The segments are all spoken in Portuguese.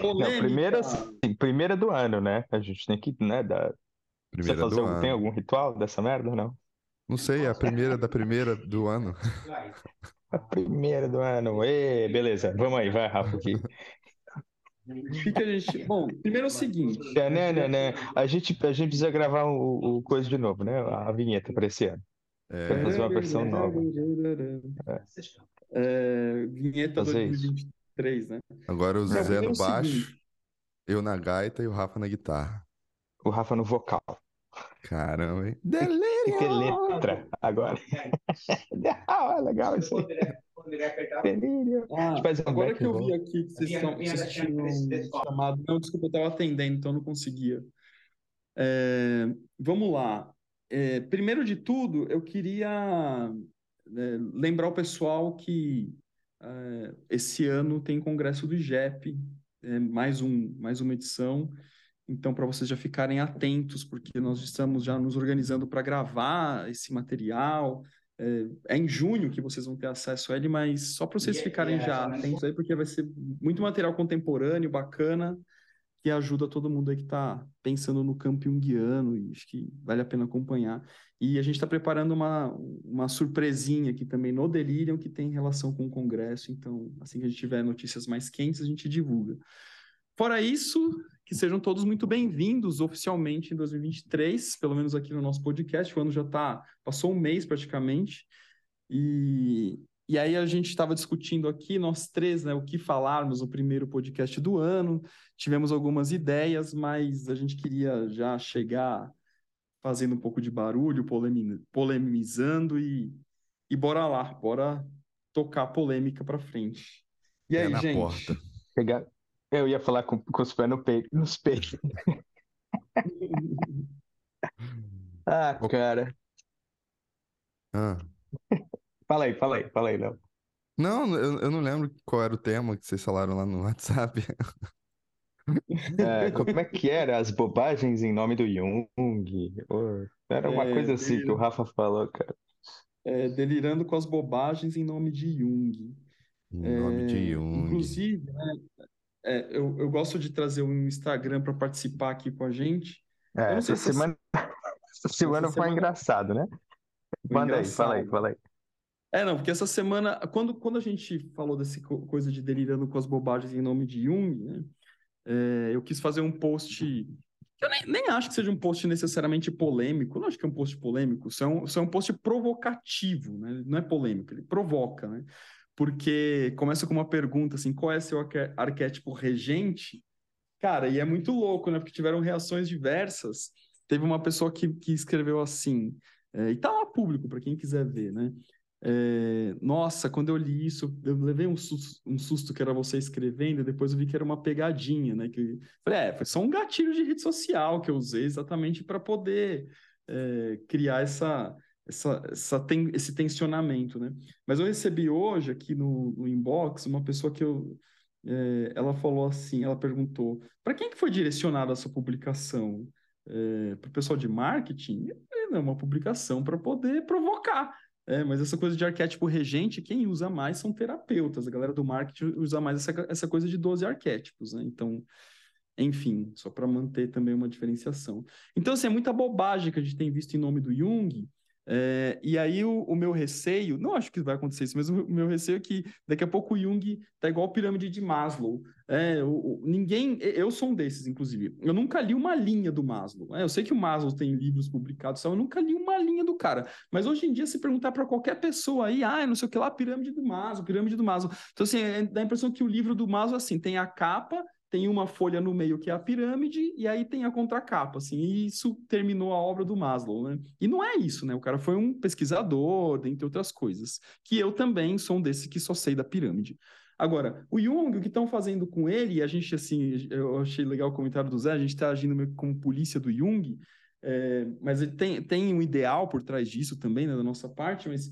Polêmica. Não, primeira, assim, primeira do ano, né? A gente tem que, né, dar... Primeira Você fazer, tem algum ritual dessa merda ou não? Não sei, é a primeira da primeira do ano. A primeira do ano. Ê, beleza, vamos aí, vai, Rafa, aqui. que a gente... Bom, primeiro é o seguinte. É, né, né, né. A, gente, a gente precisa gravar o, o coisa de novo, né? A vinheta para esse ano. É... Fazer uma versão nova. É. É, é vinheta 2023 três, né? Agora o Zé no baixo, seguinte. eu na gaita e o Rafa na guitarra. O Rafa no vocal. Caramba, hein? Delírio! Que letra agora. ah, legal isso aí. Delírio. Ah, agora que eu vi aqui que vocês, estão, assistindo um chamado... Não, desculpa, eu estava atendendo, então não conseguia. É, vamos lá. É, primeiro de tudo, eu queria é, lembrar o pessoal que é, esse ano tem congresso do IGEP, é, mais um, mais uma edição. Então, para vocês já ficarem atentos, porque nós estamos já nos organizando para gravar esse material. É, é em junho que vocês vão ter acesso a ele, mas só para vocês ficarem já atentos aí, porque vai ser muito material contemporâneo, bacana, ajuda todo mundo aí que está pensando no campo junguiano e acho que vale a pena acompanhar. E a gente está preparando uma, uma surpresinha aqui também no Delirium, que tem relação com o Congresso, então assim que a gente tiver notícias mais quentes, a gente divulga. Fora isso, que sejam todos muito bem-vindos oficialmente em 2023, pelo menos aqui no nosso podcast. O ano já tá, passou um mês praticamente. E, e aí a gente estava discutindo aqui, nós três, né, o que falarmos no primeiro podcast do ano. Tivemos algumas ideias, mas a gente queria já chegar fazendo um pouco de barulho, polemi- polemizando e, e bora lá, bora tocar a polêmica para frente. E aí, na gente? porta. Pegar... Eu ia falar com, com os pés no peito, nos peitos. Ah, cara. Ah. Fala aí, fala aí, fala aí, Léo. Não, eu, eu não lembro qual era o tema que vocês falaram lá no WhatsApp. É, como é que era? As bobagens em nome do Jung? Era uma É, coisa assim que o. Rafa falou, cara. É, delirando com as bobagens em nome de Jung. Em nome de É, Jung. Inclusive, né, é, eu, eu gosto de trazer um Instagram para participar aqui com a gente. É, essa se semana, essa semana foi semana- engraçado, né? Manda aí, fala aí, fala aí. É, não, porque essa semana, quando, quando a gente falou dessa co- coisa de delirando com as bobagens em nome de Jung, né, é, eu quis fazer um post. Eu nem, nem acho que seja um post necessariamente polêmico, não acho que é um post polêmico, isso é um, isso é um post provocativo, né? Não é polêmico, ele provoca, né? Porque começa com uma pergunta assim: qual é seu arque- arquétipo regente? Cara, e é muito louco, né? Porque tiveram reações diversas. Teve uma pessoa que, que escreveu assim, é, e tá lá público para quem quiser ver, né? É, nossa, quando eu li isso, eu levei um susto, um susto que era você escrevendo, e depois eu vi que era uma pegadinha, né? Que, falei, é, foi só um gatilho de rede social que eu usei exatamente para poder é, criar essa, essa, essa ten- esse tensionamento, né? Mas eu recebi hoje aqui no, no inbox uma pessoa que eu, é, ela falou assim, ela perguntou, para quem que foi direcionada essa publicação? para o pessoal de marketing? Não, é uma publicação para poder provocar. É, mas essa coisa de arquétipo regente, quem usa mais são terapeutas. A galera do marketing usa mais essa, essa coisa de 12 arquétipos, né? Então, enfim, só para manter também uma diferenciação. Então, assim, é muita bobagem que a gente tem visto em nome do Jung. É, e aí o, o meu receio, não acho que vai acontecer isso, mas o, meu receio é que daqui a pouco o Jung tá igual a pirâmide de Maslow. É, o, ninguém, eu sou um desses, inclusive. Eu nunca li uma linha do Maslow. né? eu sei que o Maslow tem livros publicados, eu nunca li uma linha do cara. Mas hoje em dia, se perguntar para qualquer pessoa aí, ah, não sei o que lá, pirâmide do Maslow, pirâmide do Maslow. Então, assim, é, dá a impressão que o livro do Maslow, assim, tem a capa, tem uma folha no meio que é a pirâmide, e aí tem a contracapa, assim, e isso terminou a obra do Maslow, né? E não é isso, né? O cara foi um pesquisador, dentre outras coisas, que eu também sou um desse que só sei da pirâmide. Agora, o Jung, o que estão fazendo com ele, e a gente, assim, eu achei legal o comentário do Zé, a gente está agindo meio como polícia do Jung, é, mas ele tem, tem um ideal por trás disso também, né, da nossa parte, mas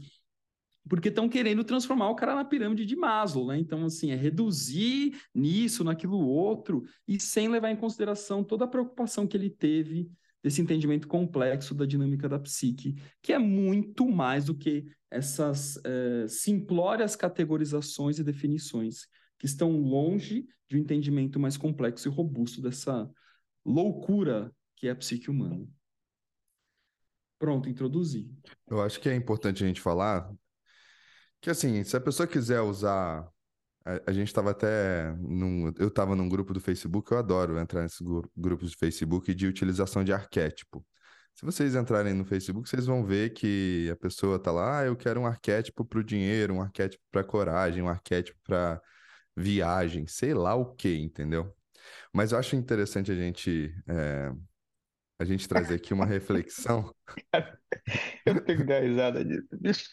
porque estão querendo transformar o cara na pirâmide de Maslow, né? Então, assim, é reduzir nisso, naquilo outro, e sem levar em consideração toda a preocupação que ele teve desse entendimento complexo da dinâmica da psique, que é muito mais do que essas eh, simplórias categorizações e definições que estão longe de um entendimento mais complexo e robusto dessa loucura que é a psique humana. Pronto, introduzi. Eu acho que é importante a gente falar que, assim, se a pessoa quiser usar. A, gente estava até. Num, eu estava num grupo do Facebook, eu adoro entrar nesses grupos de Facebook de utilização de arquétipo. Se vocês entrarem no Facebook, vocês vão ver que a pessoa está lá, ah, eu quero um arquétipo para o dinheiro, um arquétipo para coragem, um arquétipo para viagem, sei lá o que, entendeu? Mas eu acho interessante a gente é, a gente trazer aqui uma reflexão. eu tenho que dar risada disso.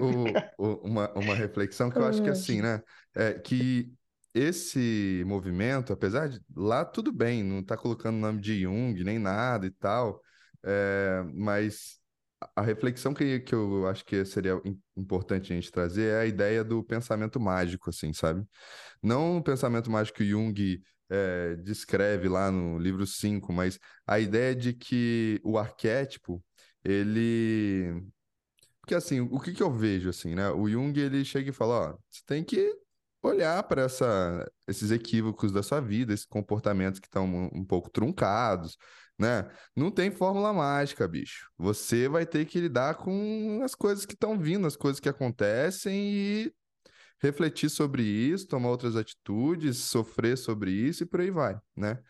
O, o, uma, uma reflexão que eu acho que assim, né? É que esse movimento, apesar de lá tudo bem, não está colocando o nome de Jung nem nada e tal, é, mas a reflexão que, que eu acho que seria importante a gente trazer é a ideia do pensamento mágico, assim, sabe? Não o pensamento mágico que Jung é, descreve lá no livro 5, mas a ideia de que o arquétipo, ele... Porque, assim, o que, que eu vejo, assim, né? O Jung, ele chega e fala, ó, você tem que olhar para esses equívocos da sua vida, esses comportamentos que estão um, um pouco truncados, né? Não tem fórmula mágica, bicho. Você vai ter que lidar com as coisas que estão vindo, as coisas que acontecem e refletir sobre isso, tomar outras atitudes, sofrer sobre isso e por aí vai, né?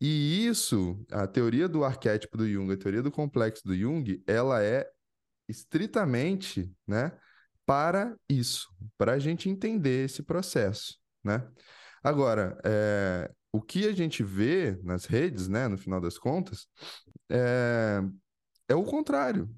E isso, a teoria do arquétipo do Jung, a teoria do complexo do Jung, ela é estritamente, né, para isso, para a gente entender esse processo, né? Agora, é, o que a gente vê nas redes, né, no final das contas, é, é o contrário.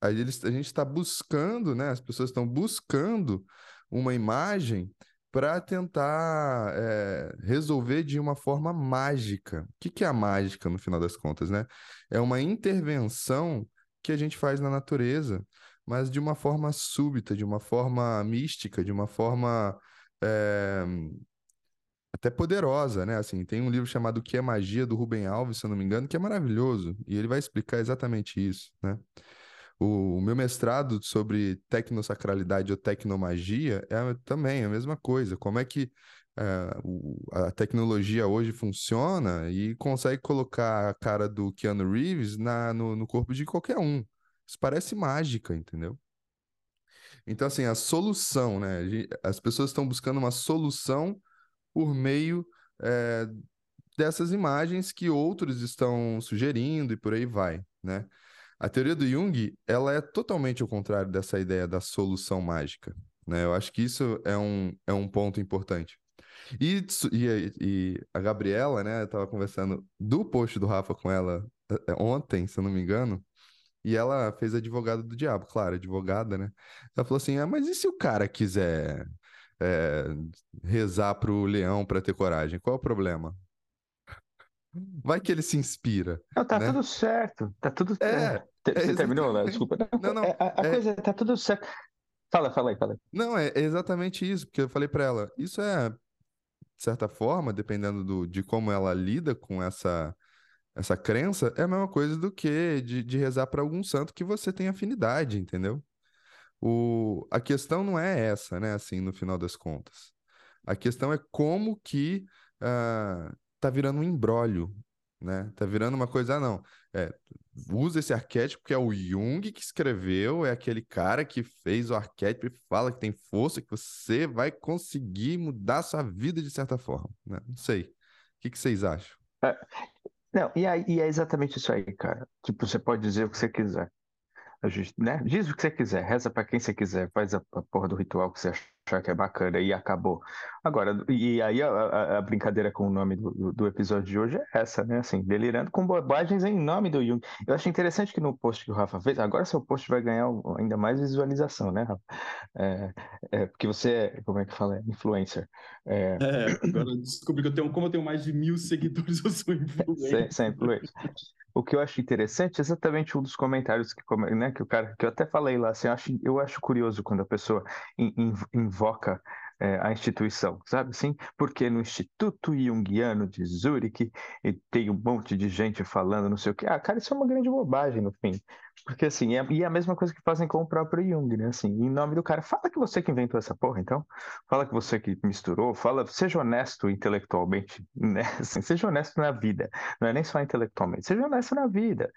A, gente está buscando, né, as pessoas estão buscando uma imagem para tentar é, resolver de uma forma mágica. O que, que é a mágica, no final das contas, né? É uma intervenção que a gente faz na natureza, mas de uma forma súbita, de uma forma mística, de uma forma é, até poderosa, né? Assim, tem um livro chamado O que é Magia, do Rubem Alves, se eu não me engano, que é maravilhoso, e ele vai explicar exatamente isso, né? O, meu mestrado sobre tecnosacralidade ou tecnomagia é também a mesma coisa. Como é que a tecnologia hoje funciona e consegue colocar a cara do Keanu Reeves na, no, no corpo de qualquer um. Isso parece mágica, entendeu? Então, assim, a solução, né? As pessoas estão buscando uma solução por meio é, dessas imagens que outros estão sugerindo e por aí vai, né? A teoria do Jung, ela é totalmente o contrário dessa ideia da solução mágica, né? Eu acho que isso é um, é um ponto importante. E, e, e a Gabriela, né, eu tava conversando do post do Rafa com ela é, é, ontem, se eu não me engano, e ela fez advogado do diabo, claro, advogada, né? Ela falou assim: ah, mas e se o cara quiser é, rezar pro leão para ter coragem. Qual é o problema? Vai que ele se inspira. Não, tá né? tudo certo. Tá tudo é, Você é terminou, né? Desculpa. Não, não. A, a é... coisa tá tudo certo. Fala, fala aí, fala aí. Não, é exatamente isso, porque eu falei para ela, isso é, de certa forma, dependendo do, de como ela lida com essa, essa crença, é a mesma coisa do que de, de rezar para algum santo que você tem afinidade, entendeu? O, a questão não é essa, né? Assim, no final das contas. A questão é como que uh, tá virando um embrólio, né? Tá virando uma coisa, ah, não. É, usa esse arquétipo que é o Jung que escreveu, é aquele cara que fez o arquétipo e fala que tem força, que você vai conseguir mudar sua vida de certa forma, né? Não sei. O que, que vocês acham? É, não, e, aí, e é exatamente isso aí, cara. Tipo, você pode dizer o que você quiser. Gente, né? Diz o que você quiser, reza para quem você quiser, faz a, a porra do ritual que você achar que é bacana e acabou. Agora, e aí a, a, a brincadeira com o nome do, do, episódio de hoje é essa, né? Assim, delirando com bobagens em nome do Jung. Eu acho interessante que no post que o Rafa fez, agora seu post vai ganhar ainda mais visualização, né, Rafa? É, é, porque você é, como é que fala? Influencer. É, é agora descobri que eu tenho, como eu tenho mais de mil seguidores, eu sou influencer. Você é influencer. O que eu acho interessante é exatamente um dos comentários que, né, que o cara, que eu até falei lá, assim, eu acho, eu acho curioso quando a pessoa invoca é, a instituição, sabe assim? Porque no Instituto Jungiano de Zurique e tem um monte de gente falando não sei o que. Ah, cara, isso é uma grande bobagem no fim. Porque assim, é, e é a mesma coisa que fazem com o próprio Jung, né? Assim, em nome do cara, fala que você que inventou essa porra, então. Fala que você que misturou, fala, seja honesto intelectualmente, né? Assim, seja honesto na vida. Não é nem só intelectualmente, seja honesto na vida.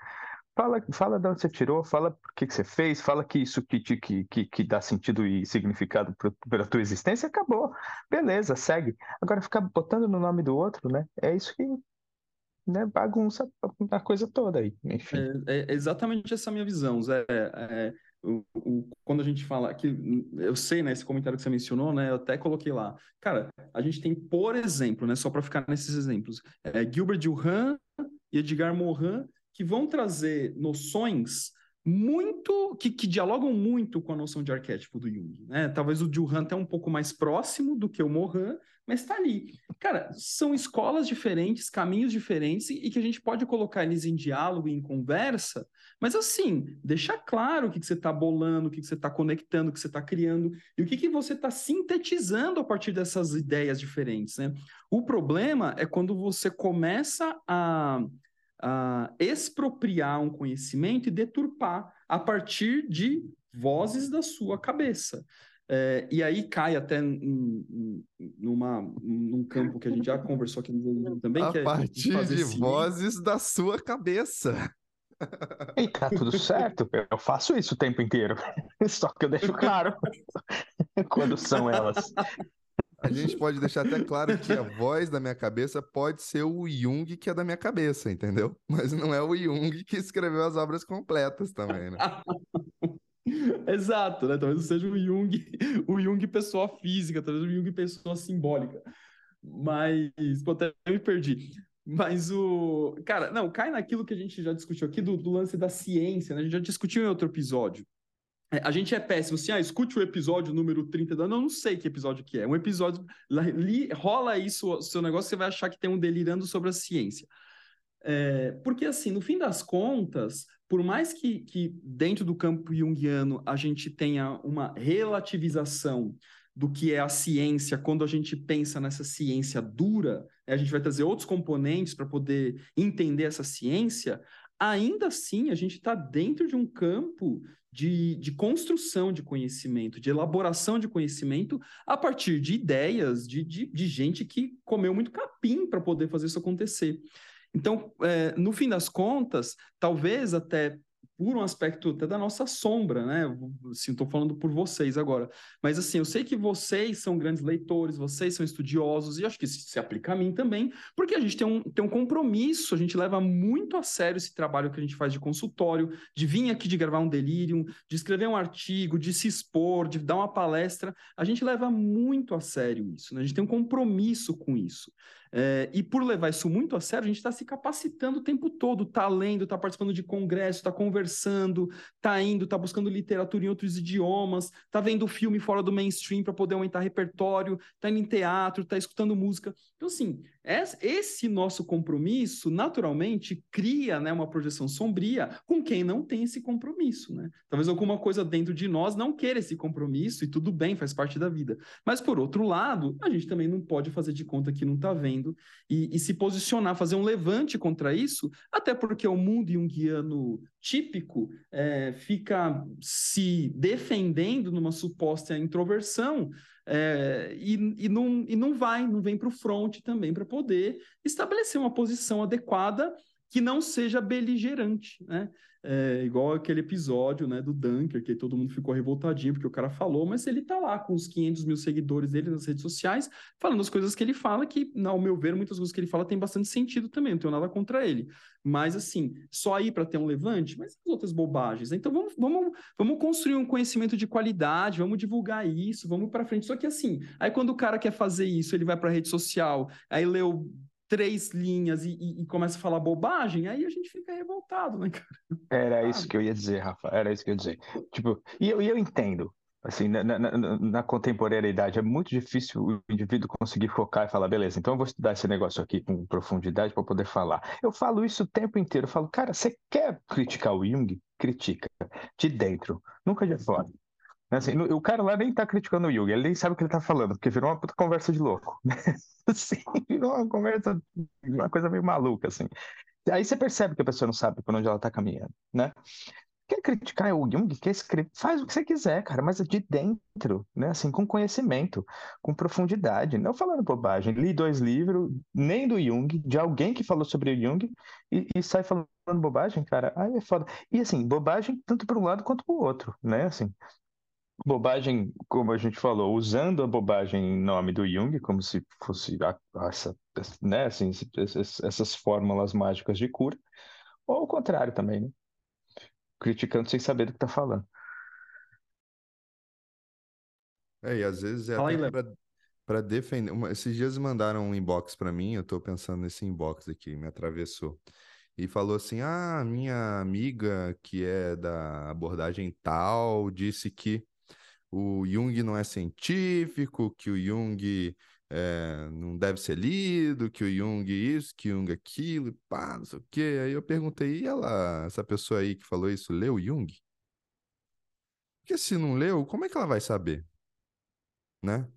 Fala, fala de onde você tirou, fala por que, que você fez, fala que isso que, que, que, que dá sentido e significado para a tua existência, acabou. Beleza, segue. Agora ficar botando no nome do outro, né? É isso que né, bagunça a coisa toda aí, enfim. É, é exatamente essa minha visão, Zé. É, o, o, quando a gente fala que eu sei, né, esse comentário que você mencionou, né, eu até coloquei lá. Cara, a gente tem, por exemplo, né, só para ficar nesses exemplos, é, Gilbert Durand e Edgar Morin que vão trazer noções muito que, que, dialogam muito com a noção de arquétipo do Jung, né? Talvez o Juhan até um pouco mais próximo do que o Mohan, mas está ali. Cara, são escolas diferentes, caminhos diferentes e, e, que a gente pode colocar eles em diálogo, em conversa, mas assim, deixar claro o que, que você está bolando, o que, que você está conectando, o que você está criando e o que, que você está sintetizando a partir dessas ideias diferentes, né? O problema é quando você começa a uh, expropriar um conhecimento e deturpar a partir de vozes da sua cabeça. É, e aí cai até numa, num campo que a gente já conversou aqui no também. A que é partir de vozes da sua cabeça. E tá tudo certo, eu faço isso o tempo inteiro. Só que eu deixo claro quando são elas. A gente pode deixar até claro que a voz da minha cabeça pode ser o Jung que é da minha cabeça, entendeu? Mas não é o Jung que escreveu as obras completas também, né? Exato, né? Talvez seja o Jung, o Jung pessoa física, talvez o Jung pessoa simbólica. Mas, pô, até me perdi. Mas o. Cara, não, cai naquilo que a gente já discutiu aqui do, do lance da ciência, né? A gente já discutiu em outro episódio. É, a gente é péssimo, assim, ah, escute o episódio número 30. Não, não sei que episódio que é. Um episódio, li, rola isso, seu negócio, você vai achar que tem um delirando sobre a ciência. É, porque, assim, no fim das contas, por mais que, que dentro do campo junguiano a gente tenha uma relativização do que é a ciência, quando a gente pensa nessa ciência dura, a gente vai trazer outros componentes para poder entender essa ciência, ainda assim a gente está dentro de um campo de, de construção de conhecimento, de elaboração de conhecimento a partir de ideias de, de, de gente que comeu muito capim para poder fazer isso acontecer. Então, é, no fim das contas, talvez até por um aspecto até da nossa sombra, né? Assim, estou falando por vocês agora. Mas assim, eu sei que vocês são grandes leitores, vocês são estudiosos, e acho que isso se aplica a mim também, porque a gente tem um, tem um compromisso, a gente leva muito a sério esse trabalho que a gente faz de consultório, de vir aqui de gravar um delírio, de escrever um artigo, de se expor, de dar uma palestra. A gente leva muito a sério isso, né? A gente tem um compromisso com isso. É, e por levar isso muito a sério, a gente está se capacitando o tempo todo, está lendo, está participando de congresso, está conversando, está indo, está buscando literatura em outros idiomas, está vendo filme fora do mainstream para poder aumentar repertório, está indo em teatro, está escutando música. Então, assim, esse nosso compromisso, naturalmente, cria né, uma projeção sombria com quem não tem esse compromisso. Né? Talvez alguma coisa dentro de nós não queira esse compromisso, e tudo bem, faz parte da vida. Mas, por outro lado, a gente também não pode fazer de conta que não está vendo e, e, se posicionar, fazer um levante contra isso, até porque o mundo junguiano típico é, fica se defendendo numa suposta introversão é, e, e, não, e não vai, não vem para o front também para poder estabelecer uma posição adequada que não seja beligerante, né? É, igual aquele episódio né, do Dunker, que todo mundo ficou revoltadinho porque o cara falou, mas ele tá lá com os 500 mil seguidores dele nas redes sociais, falando as coisas que ele fala, que, ao meu ver, muitas coisas que ele fala tem bastante sentido também, não tenho nada contra ele. Mas, assim, só aí para ter um levante, mas as outras bobagens. Então, vamos, vamos, vamos construir um conhecimento de qualidade, vamos divulgar isso, vamos para frente. Só que, assim, aí quando o cara quer fazer isso, ele vai para a rede social, aí leu três linhas e, e, e, começa a falar bobagem, aí a gente fica revoltado, né, cara? Era isso que eu ia dizer, Rafa, era isso que eu ia dizer. Tipo, e eu, e eu entendo, assim, na, na, na, contemporaneidade é muito difícil o indivíduo conseguir focar e falar, beleza, então eu vou estudar esse negócio aqui com profundidade para poder falar. Eu falo isso o tempo inteiro, eu falo, cara, você quer criticar o Jung? Critica, de dentro, nunca de fora. Assim, o cara lá nem tá criticando o Jung, ele nem sabe o que ele tá falando, porque virou uma puta conversa de louco. assim, virou uma conversa, uma coisa meio maluca, assim. Aí você percebe que a pessoa não sabe por onde ela tá caminhando, né? Quer criticar o Jung, quer escrever, faz o que você quiser, cara, mas é de dentro, né? Assim, com conhecimento, com profundidade, não falando bobagem. Li dois livros, nem do Jung, de alguém que falou sobre o Jung, e, e sai falando bobagem, cara, aí é foda. E assim, bobagem tanto para um lado quanto para o outro, né? Assim, bobagem, como a gente falou, usando a bobagem em nome do Jung, como se fosse a, essa, né, assim, essas fórmulas mágicas de cura, ou o contrário também, né? Criticando sem saber do que está falando. É, e às vezes é até para defender. Uma, esses dias mandaram um inbox para mim, eu estou pensando nesse inbox aqui, me atravessou. E falou assim: Ah, minha amiga que é da abordagem tal disse que o Jung não é científico, que o Jung é, não deve ser lido, que o Jung isso, que o Jung aquilo, pá, não sei o quê. Aí eu perguntei, e ela, essa pessoa aí que falou isso, leu Jung? Porque se não leu, como é que ela vai saber? Né?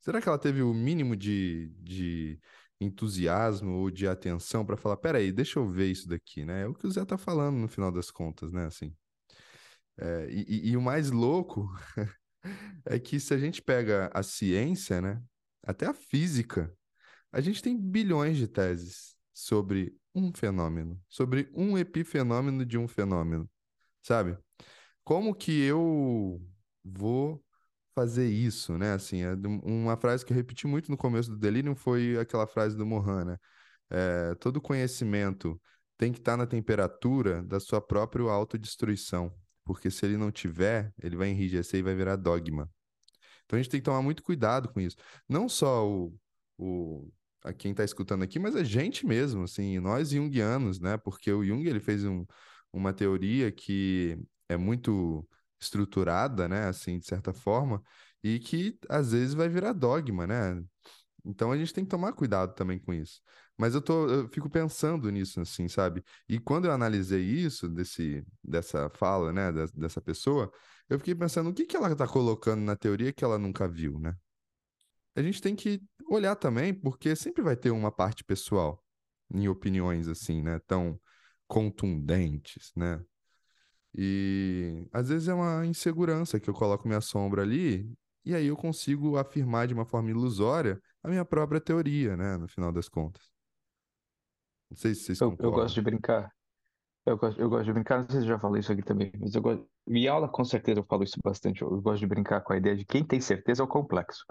Será que ela teve o mínimo de, de entusiasmo ou de atenção para falar, peraí, deixa eu ver isso daqui, né? É o que o Zé tá falando no final das contas, né? Assim. É, e, e, e o mais louco é que se a gente pega a ciência, né, até a física, a gente tem bilhões de teses sobre um fenômeno, sobre um epifenômeno de um fenômeno, sabe? Como que eu vou fazer isso, né? Assim, é uma frase que eu repeti muito no começo do Delirium foi aquela frase do Mohan, né? É, todo conhecimento tem que estar na temperatura da sua própria autodestruição porque se ele não tiver, ele vai enrijecer e vai virar dogma. Então a gente tem que tomar muito cuidado com isso. Não só o, o a quem está escutando aqui, mas a gente mesmo, assim, nós junguianos, né? Porque o Jung ele fez um, uma teoria que é muito estruturada, né? Assim, de certa forma, e que às vezes vai virar dogma, né? Então a gente tem que tomar cuidado também com isso. Mas eu, tô, eu fico pensando nisso, assim, sabe? E quando eu analisei isso, desse, dessa fala, né, dessa pessoa, eu fiquei pensando o que, que ela está colocando na teoria que ela nunca viu, né? A gente tem que olhar também, porque sempre vai ter uma parte pessoal em opiniões, assim, né, tão contundentes, né? E às vezes é uma insegurança que eu coloco minha sombra ali, e aí eu consigo afirmar de uma forma ilusória a minha própria teoria, né, no final das contas. Não sei se vocês eu, eu gosto de brincar. Eu gosto, eu gosto de brincar, não sei se eu já falei isso aqui também, mas eu gosto. Em aula, com certeza, eu falo isso bastante. Eu gosto de brincar com a ideia de quem tem certeza é o complexo.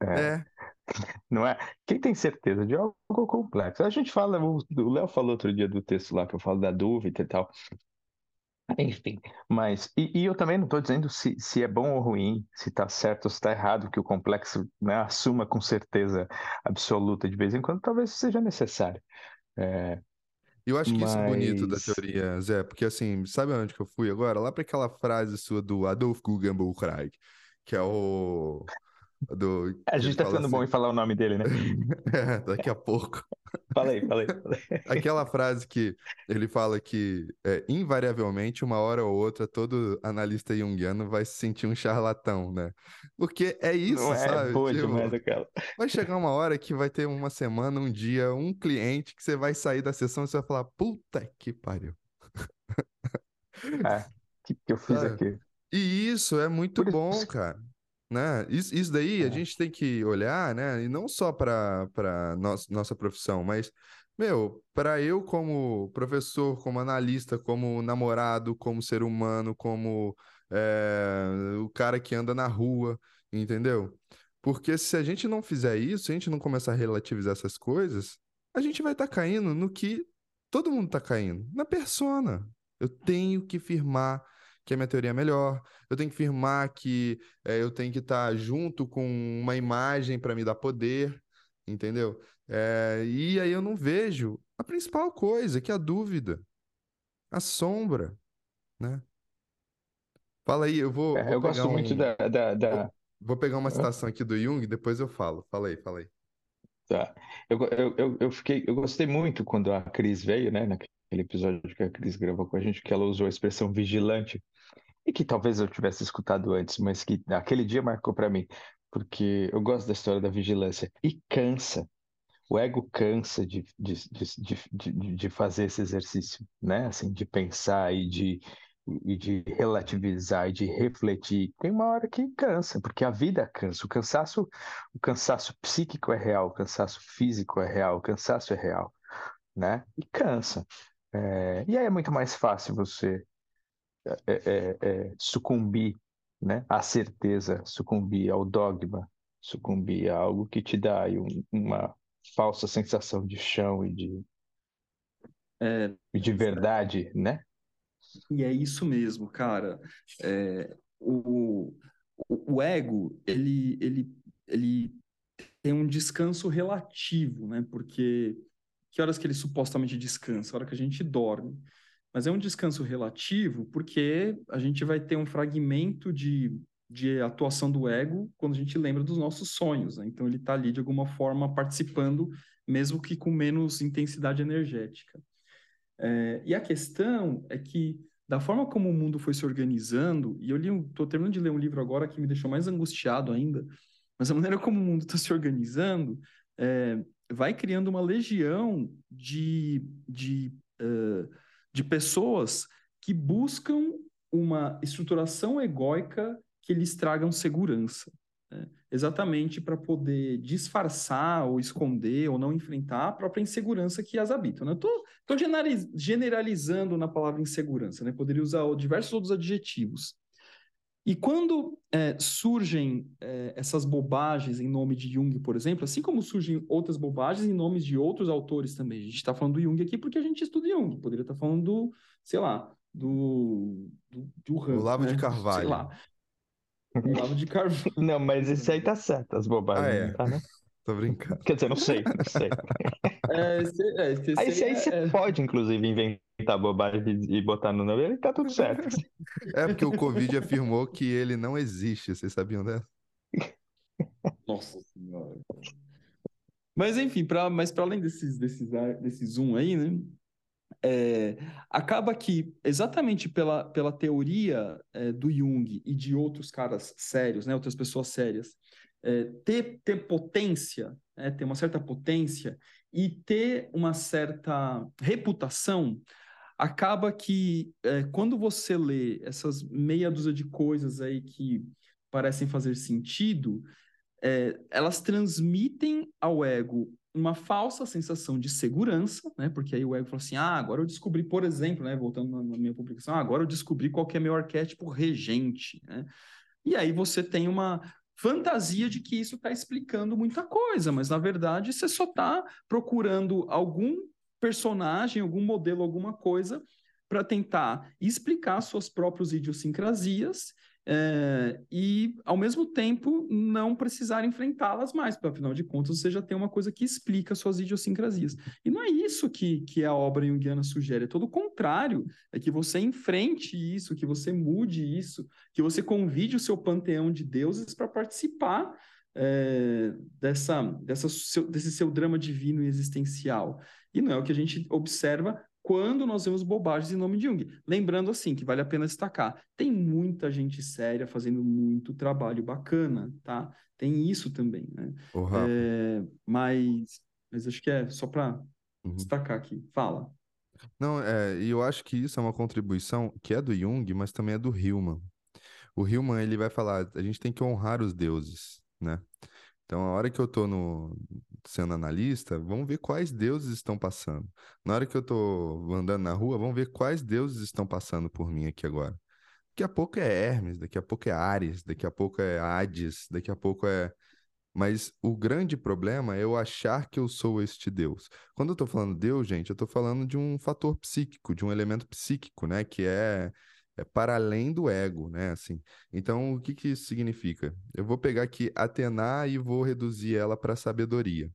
É. é. Não é? Quem tem certeza de algo complexo? A gente fala, o Léo falou outro dia do texto lá que eu falo da dúvida e tal. Enfim, mas. E, e eu também não estou dizendo se, se é bom ou ruim, se está certo ou se está errado, que o complexo né, assuma com certeza absoluta de vez em quando, talvez seja necessário. É, eu acho que mas... isso é bonito da teoria, Zé, porque assim, sabe onde que eu fui agora? Lá para aquela frase sua do Adolf Guggenbuchreich, que é o. Do, a gente tá ficando assim... bom em falar o nome dele, né? é, daqui a pouco. Falei, falei, falei. Aquela frase que ele fala que, é, invariavelmente, uma hora ou outra, todo analista junguiano vai se sentir um charlatão, né? Porque é isso, Não é, sabe? Boa tipo, demais aquela. Vai chegar uma hora que vai ter uma semana, um dia, um cliente que você vai sair da sessão e você vai falar, puta que pariu. É, o que, que eu fiz sabe? aqui? E isso é muito Por bom, isso... cara né? Isso, isso daí é. a gente tem que olhar, né? E não só para nossa, nossa profissão, mas meu, para eu como professor, como analista, como namorado, como ser humano, como é, o cara que anda na rua, entendeu? Porque se a gente não fizer isso, se a gente não começar a relativizar essas coisas, a gente vai estar tá caindo no que todo mundo está caindo, na persona. Eu tenho que firmar que a minha teoria é melhor, eu tenho que firmar que é, eu tenho que estar tá junto com uma imagem para me dar poder, entendeu? É, e aí eu não vejo a principal coisa, que é a dúvida, a sombra, né? Fala aí, eu vou. É, vou eu gosto um... muito da. da, da... Vou, vou, pegar uma citação aqui do Jung, depois eu falo. Fala aí, fala aí. Tá. Eu, eu, eu, eu, fiquei, eu gostei muito quando a Cris veio, né? Naquele episódio que a Cris gravou com a gente, que ela usou a expressão vigilante. E que talvez eu tivesse escutado antes, mas que aquele dia marcou para mim, porque eu gosto da história da vigilância e cansa. O ego cansa de, de, de, de, de fazer esse exercício, né? Assim, de pensar e de, e de relativizar e de refletir. Tem uma hora que cansa, porque a vida cansa. O cansaço, o cansaço psíquico é real, o cansaço físico é real, o cansaço é real, né? E cansa. É, e aí é muito mais fácil você é, é, é, sucumbir né, à certeza, sucumbir ao dogma, sucumbir a algo que te dá um, uma falsa sensação de chão e de, é, e de verdade, né? E é isso mesmo, cara. É, o, o, o, ego, ele, ele, ele tem um descanso relativo, né? Porque que horas que ele supostamente descansa? A hora que a gente dorme. Mas é um descanso relativo porque a gente vai ter um fragmento de, de atuação do ego quando a gente lembra dos nossos sonhos. Né? Então ele está ali de alguma forma participando, mesmo que com menos intensidade energética. É, e a questão é que da forma como o mundo foi se organizando, e eu li, estou terminando de ler um livro agora que me deixou mais angustiado ainda, mas a maneira como o mundo está se organizando é, vai criando uma legião de, de uh, de pessoas que buscam uma estruturação egóica que lhes tragam segurança. Né? Exatamente para poder disfarçar ou esconder ou não enfrentar a própria insegurança que as habitam. Né? Estou generalizando na palavra insegurança, né? poderia usar diversos outros adjetivos. E quando é, surgem é, essas bobagens em nome de Jung, por exemplo, assim como surgem outras bobagens em nomes de outros autores também. A gente está falando do Jung aqui porque a gente estuda Jung. Poderia estar tá falando do, sei lá, do, do, do Ram, Olavo né? de Carvalho. Sei lá. Olavo de Carvalho. Não, mas esse aí tá certo, as bobagens, ah, é. tá, né? Tô brincando. Quer dizer, não sei, não sei. É, esse, é, esse aí, aí você é... pode, inclusive, inventar bobagem e botar no nome, ele tá tudo certo. É porque o Covid afirmou que ele não existe, vocês sabiam dessa? Nossa senhora. Mas enfim, pra, mas para além desses, desses, desses zoom aí, né? É, acaba que, exatamente pela, pela teoria é, do Jung e de outros caras sérios, né, outras pessoas sérias, é, ter, ter potência, é, ter uma certa potência e ter uma certa reputação, acaba que é, quando você lê essas meia dúzia de coisas aí que parecem fazer sentido, é, elas transmitem ao ego uma falsa sensação de segurança, né? Porque aí o ego fala assim: ah, agora eu descobri, por exemplo, né? Voltando na minha publicação, ah, agora eu descobri qual que é meu arquétipo regente, né? E aí você tem uma, fantasia de que isso está explicando muita coisa, mas na verdade você só está procurando algum personagem, algum modelo, alguma coisa para tentar explicar suas próprias idiosincrasias é, e, ao mesmo tempo, não precisar enfrentá-las mais, porque, afinal de contas, você já tem uma coisa que explica suas idiosincrasias. E não é isso que, que a obra junguiana sugere, é todo o contrário, é que você enfrente isso, que você mude isso, que você convide o seu panteão de deuses para participar é, dessa, dessa seu, desse seu drama divino e existencial. E não é o que a gente observa quando nós vemos bobagens em nome de Jung. Lembrando assim, que vale a pena destacar, tem muita gente séria fazendo muito trabalho bacana, tá? Tem isso também, né? é, mas, mas acho que é só para uhum. destacar aqui. Fala. Não, é, e eu acho que isso é uma contribuição que é do Jung, mas também é do Hillman. O Hillman, ele vai falar, a gente tem que honrar os deuses, né? Então, a hora que eu estou no, sendo analista, vamos ver quais deuses estão passando. Na hora que eu estou andando na rua, vamos ver quais deuses estão passando por mim aqui agora. Daqui a pouco é Hermes, daqui a pouco é Ares, daqui a pouco é Hades, daqui a pouco é. Mas o grande problema é eu achar que eu sou este Deus. Quando eu estou falando Deus, gente, eu estou falando de um fator psíquico, de um elemento psíquico, né? Que é é para além do ego, né? Assim. Então, o que, que isso significa? Eu vou pegar aqui Atena e vou reduzir ela para sabedoria.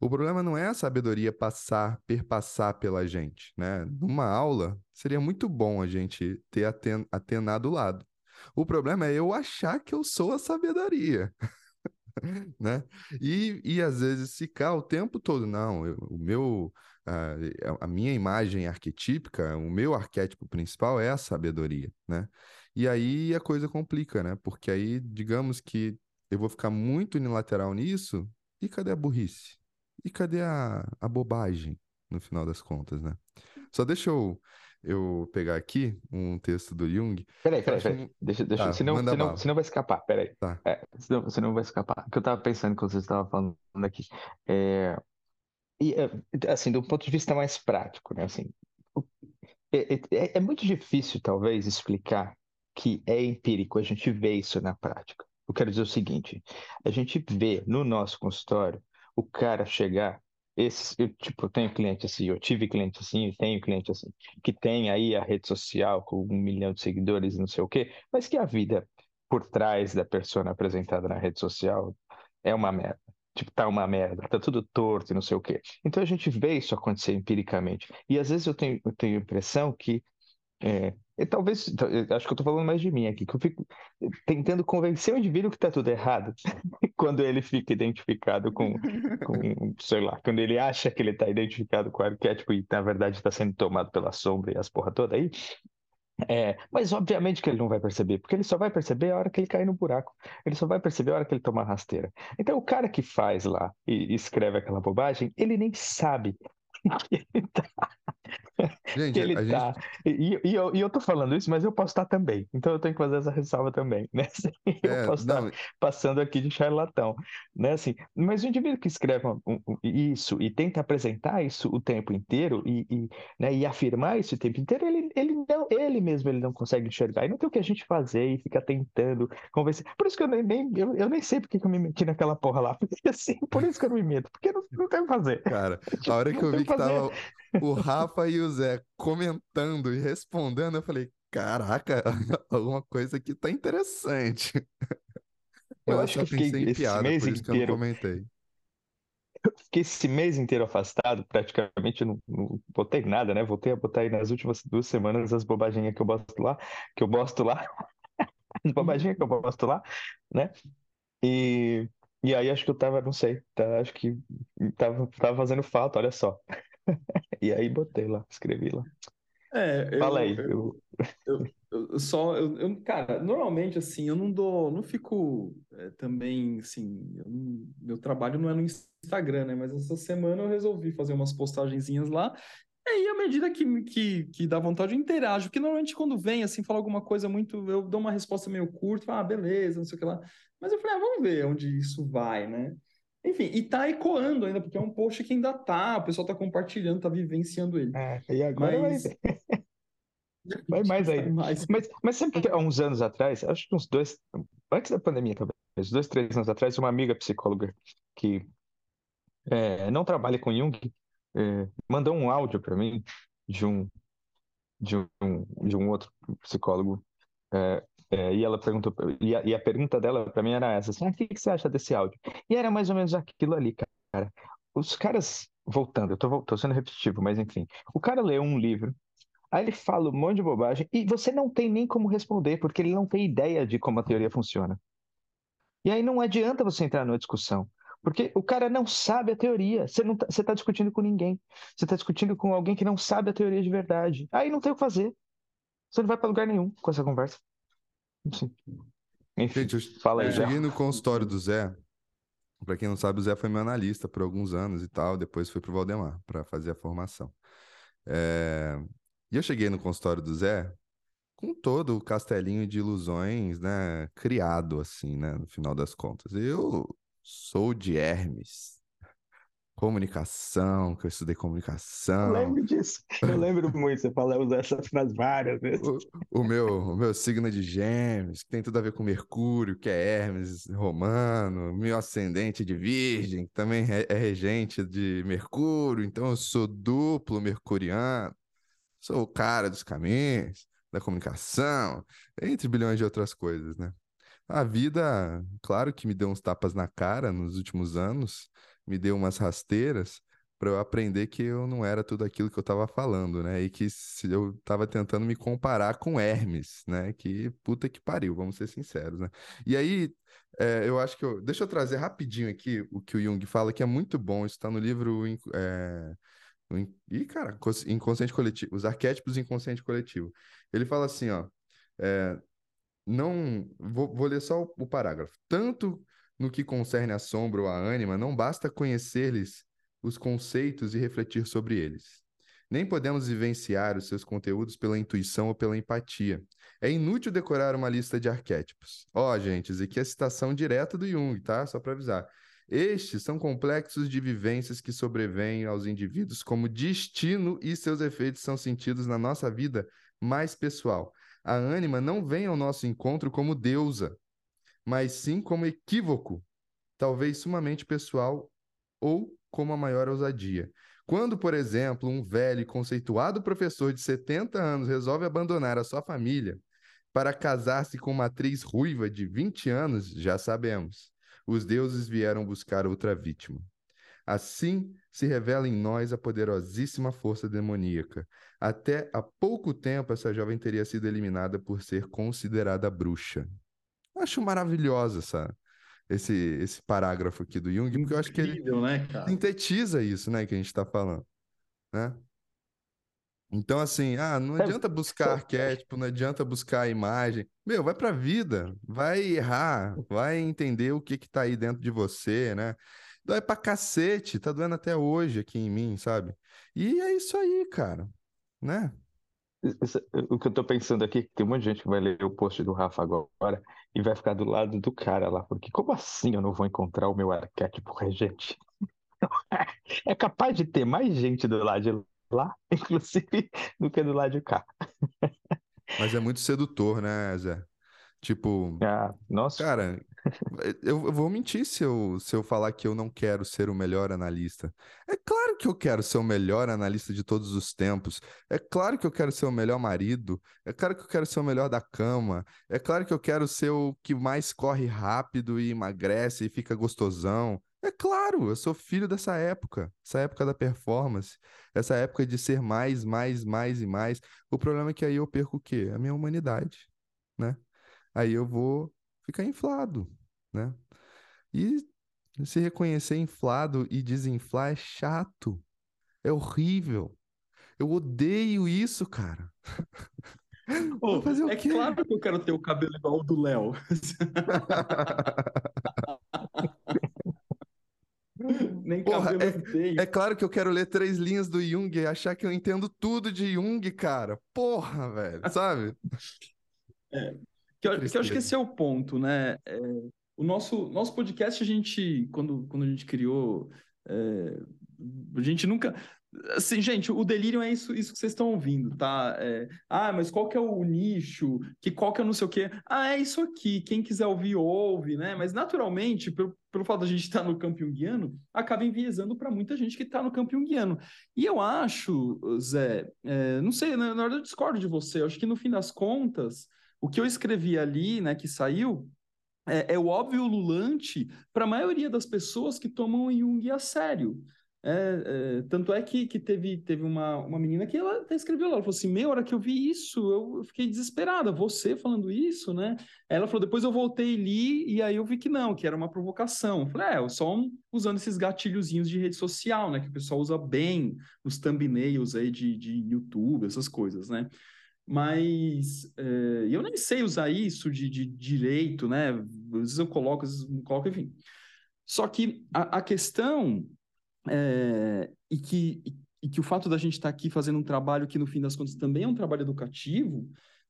O problema não é a sabedoria passar, perpassar pela gente, né? Numa aula, seria muito bom a gente ter Aten Atena do lado. O problema é eu achar que eu sou a sabedoria. né? E, e às vezes ficar o tempo todo, não, eu, o meu a, a minha imagem arquetípica, o meu arquétipo principal é a sabedoria, né? E aí a coisa complica, né? Porque aí, digamos que eu vou ficar muito unilateral nisso, e cadê a burrice? E cadê a, a bobagem, no final das contas, né? Só deixa eu, eu pegar aqui um texto do Jung. Peraí, peraí, peraí. Um... Deixa, deixa, tá, senão, senão, senão vai escapar, peraí. Tá. É, senão, senão vai escapar. O que eu tava pensando que você estava falando aqui. É... E, é, assim, do ponto de vista mais prático, né? Assim, é, é, é muito difícil, talvez, explicar que é empírico, a gente vê isso na prática. Eu quero dizer o seguinte: a gente vê no nosso consultório o cara chegar. Esse, eu, tipo, eu tenho cliente assim, eu tive cliente assim, eu tenho cliente assim, que tem aí a rede social com um milhão de seguidores e não sei o quê, mas que a vida por trás da persona apresentada na rede social é uma merda. Tipo, tá uma merda, tá tudo torto e não sei o quê. Então a gente vê isso acontecer empiricamente. E às vezes eu tenho, eu tenho a impressão que é, e talvez, acho que eu estou falando mais de mim aqui, que eu fico tentando convencer o indivíduo que está tudo errado quando ele fica identificado com, com, sei lá, quando ele acha que ele está identificado com o arquétipo e na verdade está sendo tomado pela sombra e as porra toda aí. É, mas obviamente que ele não vai perceber, porque ele só vai perceber a hora que ele cair no buraco. Ele só vai perceber a hora que ele tomar rasteira. Então o cara que faz lá e escreve aquela bobagem, ele nem sabe que ele tá Gente, ele tá. Gente... E, e, eu, e eu tô falando isso, mas eu posso estar também. Então eu tenho que fazer essa ressalva também, né? Assim, eu é, posso não... estar passando aqui de charlatão, né? Assim, mas o indivíduo que escreve um, um, isso e tenta apresentar isso o tempo inteiro e, e, né, e afirmar isso o tempo inteiro, ele, ele, não, ele mesmo ele não consegue enxergar. E não tem o que a gente fazer e ficar tentando convencer. Por isso que eu nem, nem eu, eu, nem sei porque que eu me meti naquela porra lá. Porque assim, por isso que eu não me meto. Porque não, não tem o que fazer. Cara, a hora que eu vi que tava o Rafa e o Zé comentando e respondendo, eu falei, caraca, alguma coisa aqui tá interessante. Eu, eu acho que eu fiquei esse piada, mês inteiro. eu comentei. Eu fiquei esse mês inteiro afastado, praticamente não, não botei nada, né? Voltei a botar aí nas últimas duas semanas as bobaginhas que eu bosto lá, que eu bosto lá, as bobaginhas que eu bosto lá, né? E, e aí acho que eu tava, não sei, tá, acho que tava, tava fazendo falta, olha só. E aí botei lá, escrevi lá. É, eu, Fala aí. Eu, eu, eu só, eu, cara, normalmente assim, eu não dou, não fico é, também, assim, não, meu trabalho não é no Instagram, né? Mas essa semana eu resolvi fazer umas postagenzinhas lá. E aí, à medida que, que, que dá vontade, eu interajo. Porque normalmente quando vem, assim, fala alguma coisa muito. Eu dou uma resposta meio curta, falo, ah, beleza, não sei o que lá. Mas eu falei, ah, vamos ver onde isso vai, né? Enfim, e tá ecoando ainda, porque é um post que ainda tá, o pessoal tá compartilhando, tá vivenciando ele. É, e agora mas... vai. vai mais aí. Mas, mas sempre que há uns anos atrás, acho que uns dois, antes da pandemia talvez, dois, três anos atrás, uma amiga psicóloga que é, não trabalha com Jung é, mandou um áudio para mim de um, de um de um outro psicólogo é, é, e ela perguntou, e a, e a pergunta dela para mim era essa, assim, ah, o que, que você acha desse áudio? E era mais ou menos aquilo ali, cara. Os caras, voltando, eu tô, tô sendo repetitivo, mas enfim, o cara leu um livro, aí ele fala um monte de bobagem, e você não tem nem como responder, porque ele não tem ideia de como a teoria funciona. E aí não adianta você entrar numa discussão. Porque o cara não sabe a teoria. Você não tá, está discutindo com ninguém. Você está discutindo com alguém que não sabe a teoria de verdade. Aí não tem o que fazer. Você não vai para lugar nenhum com essa conversa. Enfim, Gente, eu, fala aí, eu cheguei no consultório do Zé. Para quem não sabe, o Zé foi meu analista por alguns anos e tal. Depois fui pro Valdemar para fazer a formação. É... E eu cheguei no consultório do Zé com todo o castelinho de ilusões, né, criado assim, né, no final das contas. Eu sou de Hermes, comunicação, que eu estudei comunicação. Eu lembro disso. Eu lembro muito, você falou usar essa frase várias vezes. O, o, meu, o meu signo é de gêmeos, que tem tudo a ver com Mercúrio, que é Hermes romano, meu ascendente de virgem, que também é, é regente de Mercúrio, então eu sou duplo mercuriano, sou o cara dos caminhos, da comunicação, entre bilhões de outras coisas, né? A vida, claro que me deu uns tapas na cara nos últimos anos, me deu umas rasteiras para eu aprender que eu não era tudo aquilo que eu estava falando, né? E que eu estava tentando me comparar com Hermes, né? Que puta que pariu, vamos ser sinceros, né? E aí, é, eu acho que eu... Deixa eu trazer rapidinho aqui o que o Jung fala, que é muito bom, isso está no livro... É... E, cara, inconsciente coletivo, os arquétipos do inconsciente coletivo. Ele fala assim, ó, é, não vou, vou ler só o parágrafo. Tanto no que concerne a sombra ou a ânima, não basta conhecer-lhes os conceitos e refletir sobre eles. Nem podemos vivenciar os seus conteúdos pela intuição ou pela empatia. É inútil decorar uma lista de arquétipos. Ó, oh, gente, isso aqui é citação direta do Jung, tá? Só para avisar. Estes são complexos de vivências que sobrevêm aos indivíduos como destino e seus efeitos são sentidos na nossa vida mais pessoal. A ânima não vem ao nosso encontro como deusa, mas sim como equívoco, talvez sumamente pessoal ou como a maior ousadia. Quando, por exemplo, um velho e conceituado professor de 70 anos resolve abandonar a sua família para casar-se com uma atriz ruiva de 20 anos, já sabemos os deuses vieram buscar outra vítima. Assim se revela em nós a poderosíssima força demoníaca. Até há pouco tempo, essa jovem teria sido eliminada por ser considerada bruxa. Acho maravilhosa essa, esse, esse parágrafo aqui do Jung, porque eu acho que ele né, sintetiza isso né, que a gente está falando. Né? Então, assim, ah, não adianta buscar arquétipo, não adianta buscar a imagem. Meu, vai pra vida, vai errar, vai entender o que que tá aí dentro de você, né? Dói pra cacete, tá doendo até hoje aqui em mim, sabe? E é isso aí, cara, né? O que eu tô pensando aqui, tem um monte de gente que vai ler o post do Rafa agora e vai ficar do lado do cara lá, porque como assim eu não vou encontrar o meu arquétipo regente? É capaz de ter mais gente do lado de lá, inclusive, do que do lado de cá. Mas é muito sedutor, né, Zé? Tipo, ah, nossa. cara, eu, eu, vou mentir se eu, se eu falar que eu não quero ser o melhor analista. É claro que eu quero ser o melhor analista de todos os tempos. É claro que eu quero ser o melhor marido. É claro que eu quero ser o melhor da cama. É claro que eu quero ser o que mais corre rápido e emagrece e fica gostosão. É claro, eu sou filho dessa época, essa época da performance, essa época de ser mais, mais, mais e mais. O problema é que aí eu perco o quê? A minha humanidade, né? Aí eu vou ficar inflado, né? E se reconhecer inflado e desinflar é chato, é horrível. Eu odeio isso, cara. Ô, o é claro que eu quero ter o cabelo igual ao do Léo. Nem Porra, é, é, claro que eu quero ler três linhas do Jung e achar que eu entendo tudo de Jung, cara. Porra, velho, sabe? É, que, eu, que eu acho que esse é o ponto, né? É, o nosso, nosso podcast, a gente, quando, quando a gente criou, é, a gente nunca. Assim, gente, o delírio é isso, isso que vocês estão ouvindo, tá? É, ah, mas qual que é o nicho? Que qual que é não sei o quê? Ah, é isso aqui. Quem quiser ouvir, ouve, né? Mas naturalmente, pelo, pelo fato de a gente estar no campo junguiano, acaba enviesando para muita gente que está no campo junguiano. E eu acho, Zé, é, não sei, na, na verdade eu discordo de você. Eu acho que no fim das contas, o que eu escrevi ali, né, que saiu, é, é o óbvio lulante para a maioria das pessoas que tomam Jung a sério. É, é, tanto é que, que teve, teve uma, uma menina que ela até escreveu lá, ela falou assim, meia hora que eu vi isso, eu, fiquei desesperada, você falando isso, né? Ela falou, depois eu voltei e li, e aí eu vi que não, que era uma provocação. Eu falei, é, eu só um, usando esses gatilhozinhos de rede social, né? Que o pessoal usa bem nos thumbnails aí de, de YouTube, essas coisas, né? Mas é, eu nem sei usar isso de, de direito, né? Às vezes eu coloco, às vezes não coloco, enfim. Só que a, a questão é, e, que, e que o fato da gente estar tá aqui fazendo um trabalho que, no fim das contas, também é um trabalho educativo,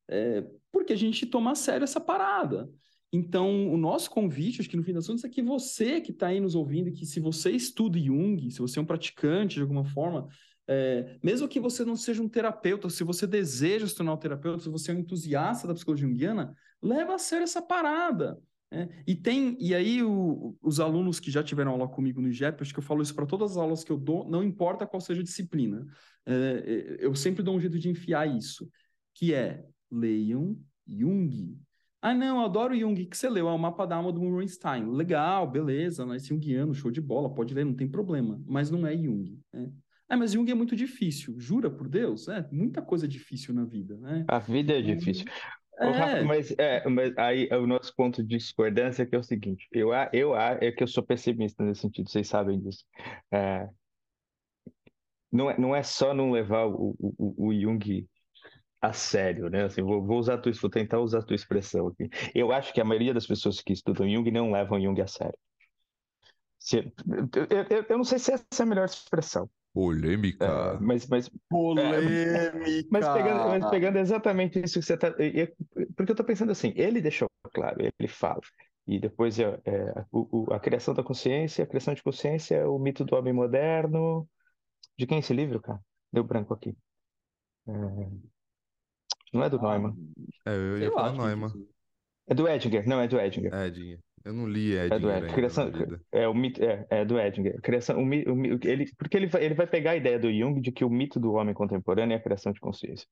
é, porque a gente toma a sério essa parada. Então, o nosso convite, acho que no fim das contas, é que você que está aí nos ouvindo, que se você estuda Jung, se você é um praticante de alguma forma, é, mesmo que você não seja um terapeuta, se você deseja se tornar um terapeuta, se você é um entusiasta da psicologia junguiana, leva a sério essa parada. É, e tem, e aí o, os alunos que já tiveram aula comigo no IGEP, acho que eu falo isso para todas as aulas que eu dou, não importa qual seja a disciplina, é, é, eu sempre dou um jeito de enfiar isso, que é leiam Jung. Ah, não, eu adoro Jung. O que você leu? É o mapa da alma do Murray Legal, beleza, mas Jungiano, show de bola, pode ler, não tem problema. Mas não é Jung. Né? Ah, mas Jung é muito difícil. Jura por Deus? É, muita coisa difícil na vida, né? A vida é difícil. É. Rafa, mas, é, mas aí o nosso ponto de discordância é que é o seguinte, eu, eu é que eu sou pessimista nesse sentido, vocês sabem disso. É, não, é, não é só não levar o, o, o Jung a sério, né? Assim, vou, vou usar a tua, vou tentar usar a tua expressão aqui. Eu acho que a maioria das pessoas que estudam Jung não levam Jung a sério. Se, eu, eu, eu, não sei se essa é a melhor expressão. Polêmica. É, mas, mas, Polêmica. É, mas, pegando, mas, pegando, exatamente isso que você está. Porque eu estou pensando assim, ele deixou claro, ele fala. E depois é, é o, o, a criação da consciência, a criação de consciência, o mito do homem moderno. De quem é esse livro, cara? Deu branco aqui. É... Não é do ah, Neumann. É, eu ia falar Neumann. É do Edinger, não, é do Edinger. Edinger. Eu não li Edinger. É do Edinger. Criação, é, o mito, é, é do Edinger. Criação, o, o, ele, porque ele vai, ele vai pegar a ideia do Jung de que o mito do homem contemporâneo é a criação de consciência.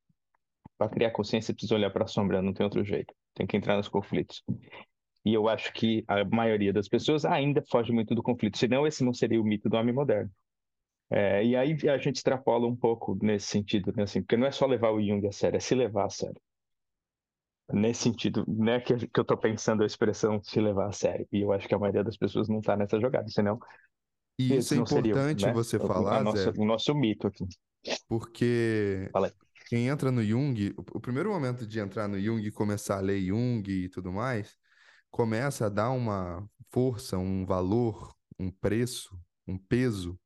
Para criar consciência, precisa olhar para a sombra, não tem outro jeito. Tem que entrar nos conflitos. E eu acho que a maioria das pessoas ainda foge muito do conflito, senão esse não seria o mito do homem moderno. É, e aí a gente extrapola um pouco nesse sentido, né? assim, porque não é só levar o Jung a sério, é se levar a sério. Nesse sentido, né, que, que eu estou pensando a expressão se levar a sério. E eu acho que a maioria das pessoas não está nessa jogada, senão. E isso é importante seria, né, você falar, o, Zé, o nosso mito aqui. Porque quem entra no Jung, o primeiro momento de entrar no Jung e começar a ler Jung e tudo mais, começa a dar uma força, um valor, um preço, um peso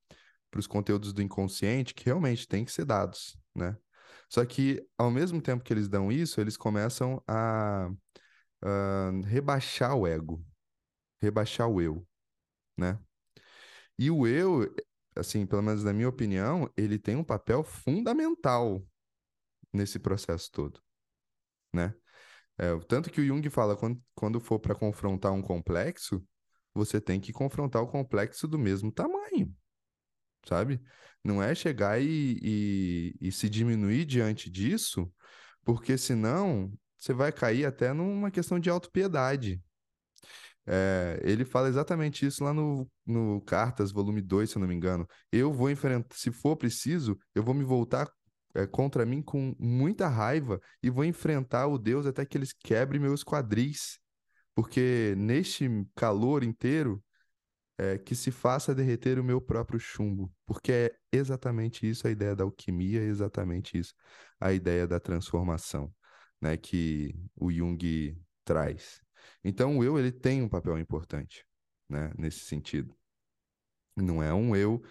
para os conteúdos do inconsciente que realmente tem que ser dados, né? Só que, ao mesmo tempo que eles dão isso, eles começam a, rebaixar o ego, rebaixar o eu, né? E o eu, assim, pelo menos na minha opinião, ele tem um papel fundamental nesse processo todo, né? É, tanto que o Jung fala, quando, quando for para confrontar um complexo, você tem que confrontar o complexo do mesmo tamanho, sabe? Não é chegar e, e, e se diminuir diante disso, porque senão você vai cair até numa questão de autopiedade. É, ele fala exatamente isso lá no, no Cartas, volume 2, se eu não me engano. Eu vou enfrentar, se for preciso, eu vou me voltar é, contra mim com muita raiva e vou enfrentar o Deus até que eles quebrem meus quadris. Porque neste calor inteiro, é, que se faça derreter o meu próprio chumbo. Porque é exatamente isso a ideia da alquimia, é exatamente isso a ideia da transformação né, que o Jung traz. Então o eu ele tem um papel importante né, nesse sentido. Não é um eu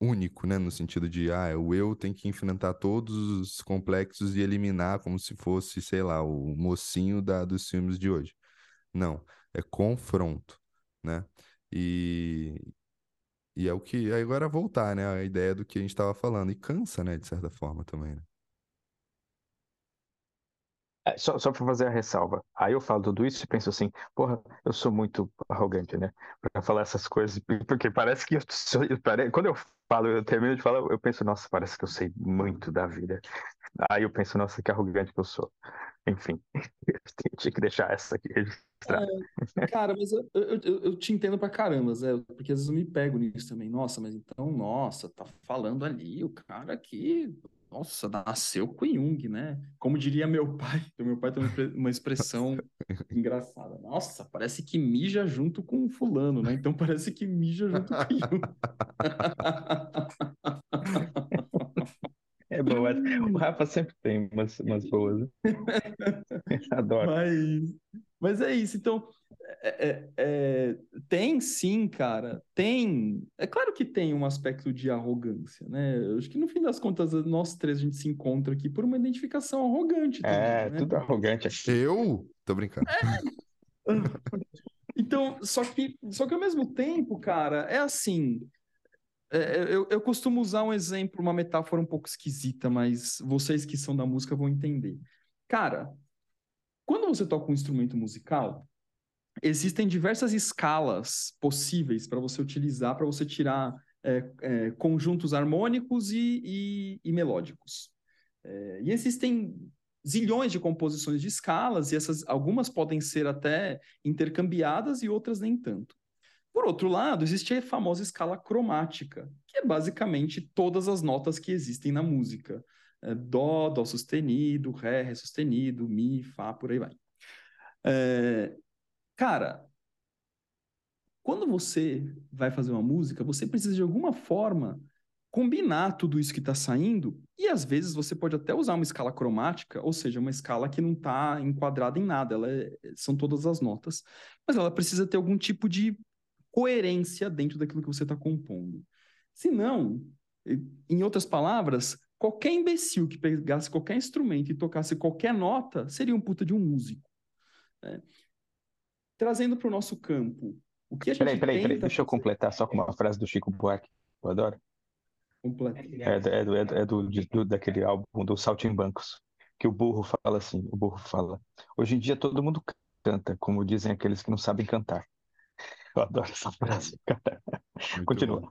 único, né? No sentido de, ah, o eu tem que enfrentar todos os complexos e eliminar como se fosse, sei lá, o mocinho da, dos filmes de hoje. Não, é confronto, né? E, e é o que. Agora voltar, né? A ideia do que a gente estava falando. E cansa, né? De certa forma também, né? É, só, só para fazer a ressalva. Aí eu falo tudo isso e penso assim, porra, eu sou muito arrogante, né? Para falar essas coisas, porque parece que eu sou, quando eu falo, eu termino de falar, eu penso, nossa, parece que eu sei muito da vida. Aí eu penso, nossa, que arrogante que eu sou. Enfim, eu tinha que deixar essa aqui registrada. É, cara, mas eu, eu, eu, te entendo pra caramba, Zé, porque às vezes eu me pego nisso também. Nossa, mas então, nossa, tá falando ali o cara que nossa, nasceu com Jung, né? Como diria meu pai, meu pai tem uma expressão engraçada. Nossa, parece que mija junto com fulano, né? Então parece que mija junto com Jung. Bom, o Rafa sempre tem umas, umas boas. Né? Adoro. Mas, mas é isso, então é, é, é, tem sim, cara, tem. É claro que tem um aspecto de arrogância, né? Eu acho que no fim das contas, nós três a gente se encontra aqui por uma identificação arrogante. Também, é, né? tudo arrogante. Eu? Tô brincando. É. Então, só que, só que ao mesmo tempo, cara, é assim. É, eu, eu costumo usar um exemplo, uma metáfora um pouco esquisita, mas vocês que são da música vão entender. Cara, quando você toca um instrumento musical, existem diversas escalas possíveis para você utilizar, para você tirar é, é, conjuntos harmônicos e, e, e melódicos. É, e existem zilhões de composições de escalas, e essas algumas podem ser até intercambiadas e outras nem tanto. Por outro lado, existe a famosa escala cromática, que é basicamente todas as notas que existem na música. É, dó, Dó sustenido, Ré, Ré sustenido, Mi, Fá, por aí vai. É, Cara, quando você vai fazer uma música, você precisa de alguma forma combinar tudo isso que está saindo, e às vezes você pode até usar uma escala cromática, ou seja, uma escala que não está enquadrada em nada, ela é, são todas as notas, mas ela precisa ter algum tipo de coerência dentro daquilo que você está compondo. Se não, em outras palavras, qualquer imbecil que pegasse qualquer instrumento e tocasse qualquer nota seria um puta de um músico. Né? Trazendo para o nosso campo, o que a gente Peraí, peraí, peraí, deixa eu completar só com uma frase do Chico Buarque, eu adoro. Completo. É, é, é, do, é do, do, daquele álbum do Saltimbancos, que o burro fala assim, o burro fala, hoje em dia todo mundo canta, como dizem aqueles que não sabem cantar. Eu adoro essa frase, cara. Muito Continua. bom.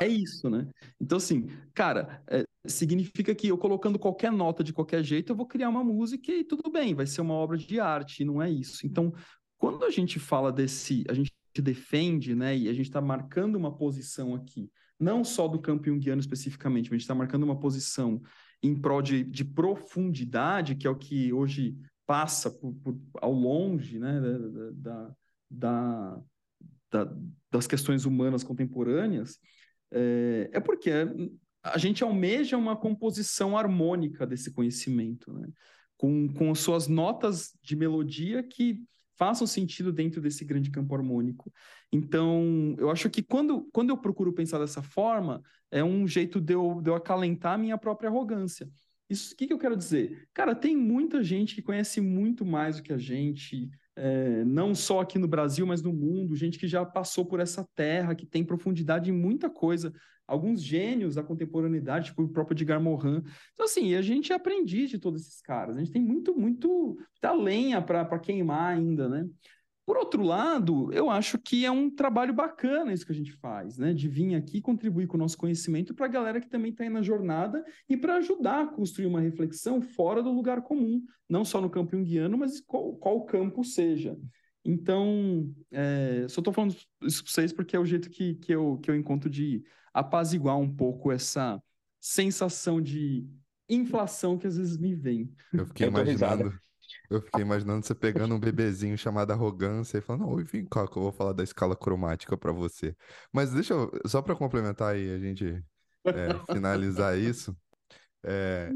É isso, né? Então, assim, cara, é, significa que eu colocando qualquer nota de qualquer jeito, eu vou criar uma música e tudo bem, vai ser uma obra de arte, não é isso. Então, quando a gente fala desse, a gente defende, né, e a gente está marcando uma posição aqui, não só do campo junguiano especificamente, mas a gente está marcando uma posição em prol de, de, profundidade, que é o que hoje passa por, por, ao longe, né, da, da, da, das questões humanas contemporâneas, é, é porque a gente almeja uma composição harmônica desse conhecimento, né? com, com as suas notas de melodia que façam sentido dentro desse grande campo harmônico. Então, eu acho que quando, quando eu procuro pensar dessa forma, é um jeito de eu, de eu acalentar a minha própria arrogância. Isso, o que, que eu quero dizer? Cara, tem muita gente que conhece muito mais do que a gente, é, não só aqui no Brasil, mas no mundo, gente que já passou por essa terra, que tem profundidade em muita coisa, alguns gênios da contemporaneidade, tipo o próprio Edgar Morin. Então, assim, a gente é aprendiz de todos esses caras, a gente tem muito, muito da lenha para queimar ainda, né? Por outro lado, eu acho que é um trabalho bacana isso que a gente faz, né? De vir aqui contribuir com o nosso conhecimento para a galera que também está aí na jornada e para ajudar a construir uma reflexão fora do lugar comum, não só no campo junguiano, mas qual, qual campo seja. Então, é, só estou falando isso para vocês porque é o jeito que, que, eu, que eu encontro de apaziguar um pouco essa sensação de inflação que às vezes me vem. Eu fiquei Eu risada. Eu fiquei imaginando você pegando um bebezinho chamado arrogância e falando, não, vem cá que eu vou falar da escala cromática para você. Mas deixa eu, só para complementar aí, a gente é, finalizar isso. É,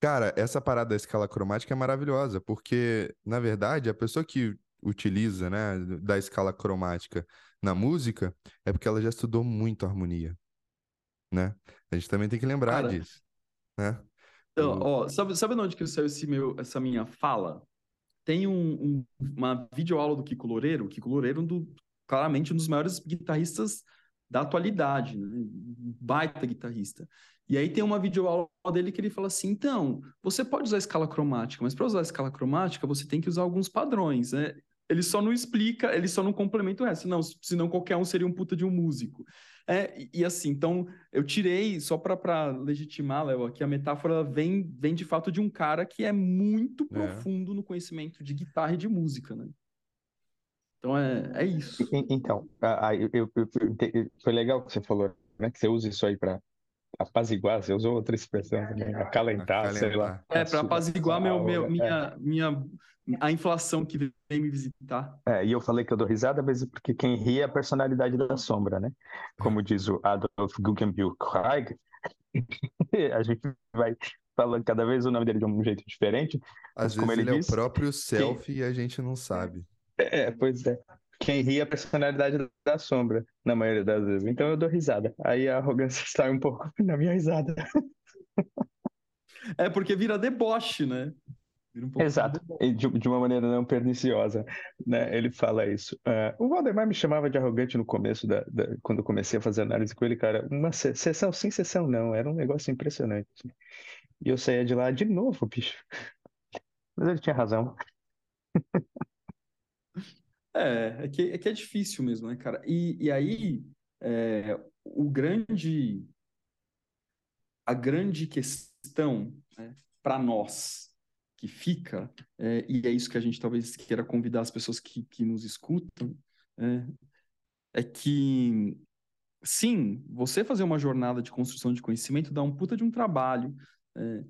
cara, essa parada da escala cromática é maravilhosa, porque, na verdade, a pessoa que utiliza, né, da escala cromática na música é porque ela já estudou muito harmonia, né? A gente também tem que lembrar Cara, disso, né? Então, O- ó, sabe, sabe de onde que saiu esse meu, essa minha fala? Tem um, um- uma videoaula do Kiko Loureiro, o Kiko Loureiro, é um do, claramente um dos maiores guitarristas da atualidade, né? Um Baita guitarrista. E aí tem uma videoaula dele que ele fala assim: então, você pode usar a escala cromática, mas para usar a escala cromática, você tem que usar alguns padrões, né? Ele só não explica, ele só não complementa o resto. Não, senão qualquer um seria um puta de um músico. É, e, e assim, então eu tirei, só para legitimar, Léo, que a metáfora vem, vem de fato de um cara que é muito É. profundo no conhecimento de guitarra e de música, né? Então é, é isso. Então, a- a- eu- eu- eu- foi legal que você falou, né? Que você usa isso aí para apaziguar, você usou outra expressão também, acalentar, sei lá. Acalentar. É, a para apaziguar meu, a- meu, é. minha, minha, a inflação que vem me visitar. É, e eu falei que eu dou risada, mas é porque quem ri é a personalidade da sombra, né? Como diz o Adolf Guggenbill Craig, a gente vai falando cada vez o nome dele de um jeito diferente, Às vezes ele ele é o próprio selfie e a gente não sabe. é, pois é. Quem ri é a personalidade da sombra, na maioria das vezes. Então eu dou risada. Aí a arrogância sai um pouco na minha risada. É porque vira deboche, né? Vira um Exato, de, de uma maneira não perniciosa, né? Ele fala isso. É, o Valdemar me chamava de arrogante no começo, da, da- quando eu comecei a fazer análise com ele, cara. Uma se- sessão sem sessão, não. Era um negócio impressionante. E eu saía de lá de novo, bicho. Mas ele tinha razão. É, é que, é que é difícil mesmo, né, cara? E, e aí, é, o grande, a grande questão né, para nós que fica, é, e é isso que a gente talvez queira convidar as pessoas que, que nos escutam, é, é que, sim, você fazer uma jornada de construção de conhecimento dá um puta de um trabalho, é,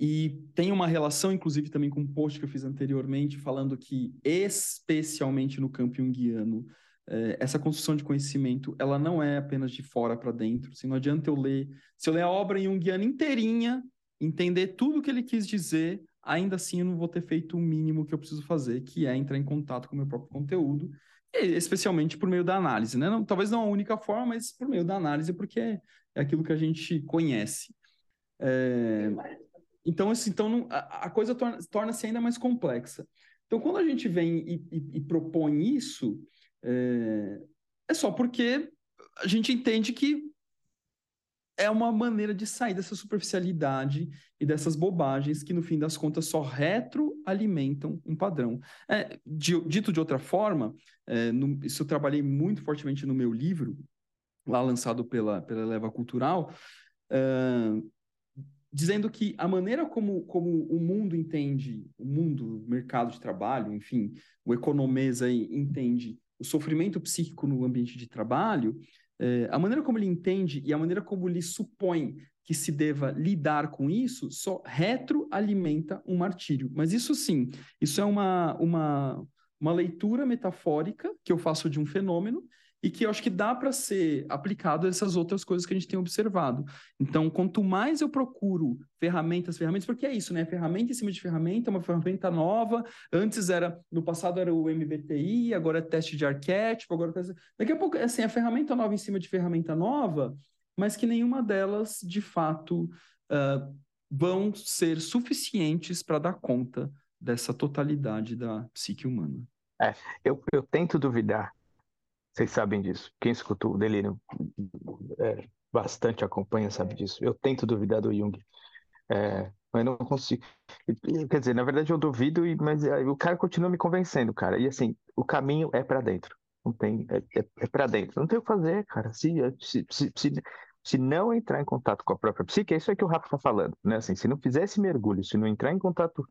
e tem uma relação, inclusive, também com um post que eu fiz anteriormente, falando que, especialmente no campo junguiano, é, essa construção de conhecimento, ela não é apenas de fora para dentro. Assim, não adianta eu ler, se eu ler a obra Jungiana inteirinha, entender tudo o que ele quis dizer, ainda assim eu não vou ter feito o mínimo que eu preciso fazer, que é entrar em contato com o meu próprio conteúdo, especialmente por meio da análise, né? Não, talvez não a única forma, mas por meio da análise, porque é, é aquilo que a gente conhece. É... Então, assim, então não, a, a, coisa torna-se torna ainda mais complexa. Então, quando a gente vem e, e, e propõe isso, é, é só porque a gente entende que é uma maneira de sair dessa superficialidade e dessas bobagens que, no fim das contas, só retroalimentam um padrão. É, de, dito de outra forma, é, no, isso eu trabalhei muito fortemente no meu livro, lá lançado pela, pela Leva Cultural, é, dizendo que a maneira como, como o mundo entende, o mundo, o mercado de trabalho, enfim, o economesa entende o sofrimento psíquico no ambiente de trabalho, é, a maneira como ele entende e a maneira como ele supõe que se deva lidar com isso só retroalimenta um martírio. Mas isso sim, isso é uma, uma, uma leitura metafórica que eu faço de um fenômeno e que eu acho que dá para ser aplicado a essas outras coisas que a gente tem observado. Então, quanto mais eu procuro ferramentas, ferramentas, porque é isso, né? Ferramenta em cima de ferramenta, uma ferramenta nova. Antes era, no passado era o MBTI, agora é teste de arquétipo, agora tá... daqui a pouco, assim, a ferramenta nova em cima de ferramenta nova, mas que nenhuma delas, de fato, uh, vão ser suficientes para dar conta dessa totalidade da psique humana. É, eu, eu tento duvidar vocês sabem disso. Quem escutou o Delírio é, bastante acompanha sabe disso. Eu tento duvidar do Jung, é, mas não consigo. Quer dizer, na verdade eu duvido, mas é, o cara continua me convencendo, cara. E assim, o caminho é para dentro. Não tem, é, é, é para dentro. Não tem o que fazer, cara. Se, se, se, se, se não entrar em contato com a própria psique, é isso aí que o Rafa está falando, né? Assim, se não fizer esse mergulho, se não entrar em contato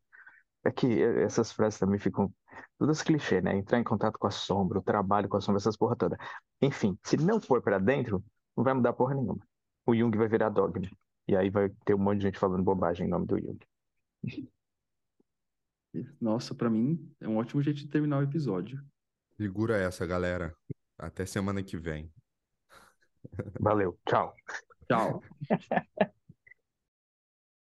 é que essas frases também ficam todas clichê, né? Entrar em contato com a sombra, o trabalho com a sombra, essas porra toda. Enfim, se não for para dentro, não vai mudar porra nenhuma. O Jung vai virar dogma. E aí vai ter um monte de gente falando bobagem em nome do Jung. Nossa, para mim é um ótimo jeito de terminar o episódio. Segura essa, galera. Até semana que vem. Valeu. Tchau. Tchau.